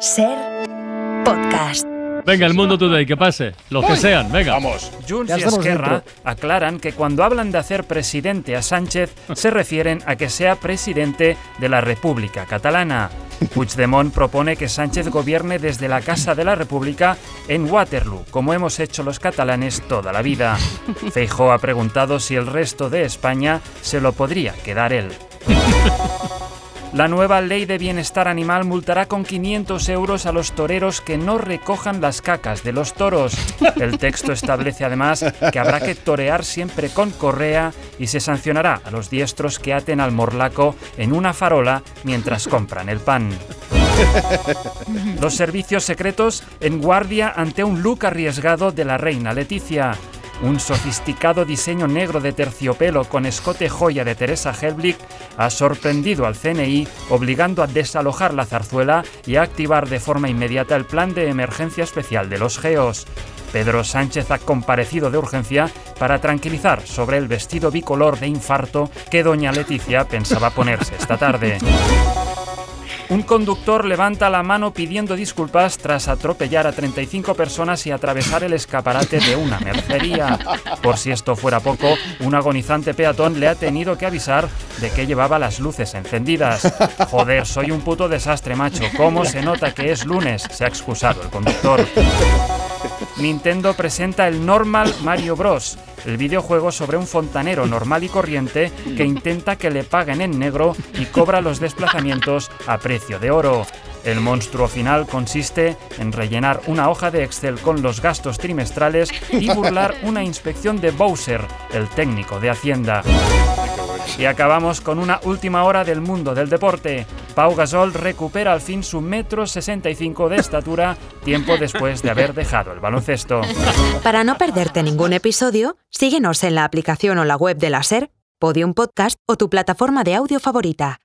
Ser podcast. Venga, el mundo today, que pase. Los que sean, venga. Vamos. Junts y Esquerra aclaran que cuando hablan de hacer presidente a Sánchez se refieren a que sea presidente de la República Catalana. Puigdemont propone que Sánchez gobierne desde la Casa de la República en Waterloo, como hemos hecho los catalanes toda la vida. Feijóo ha preguntado si el resto de España se lo podría quedar él. La nueva ley de bienestar animal multará con 500 euros a los toreros que no recojan las cacas de los toros. El texto establece además que habrá que torear siempre con correa y se sancionará a los diestros que aten al morlaco en una farola mientras compran el pan. Los servicios secretos en guardia ante un look arriesgado de la reina Leticia. Un sofisticado diseño negro de terciopelo con escote joya de Teresa Helblick ha sorprendido al CNI, obligando a desalojar la zarzuela y a activar de forma inmediata el plan de emergencia especial de los GEOS. Pedro Sánchez ha comparecido de urgencia para tranquilizar sobre el vestido bicolor de infarto que doña Leticia pensaba ponerse esta tarde. Un conductor levanta la mano pidiendo disculpas tras atropellar a 35 personas y atravesar el escaparate de una mercería. Por si esto fuera poco, un agonizante peatón le ha tenido que avisar de que llevaba las luces encendidas. Joder, soy un puto desastre, macho. ¿Cómo se nota que es lunes? Se ha excusado el conductor. Nintendo presenta el Normal Mario Bros., el videojuego sobre un fontanero normal y corriente que intenta que le paguen en negro y cobra los desplazamientos a precio de oro. El monstruo final consiste en rellenar una hoja de Excel con los gastos trimestrales y burlar una inspección de Bowser, el técnico de Hacienda. Y acabamos con una última hora del mundo del deporte. Pau Gasol recupera al fin su metro 65 de estatura tiempo después de haber dejado el baloncesto. Para no perderte ningún episodio, síguenos en la aplicación o la web de la Ser, Podium Podcast o tu plataforma de audio favorita.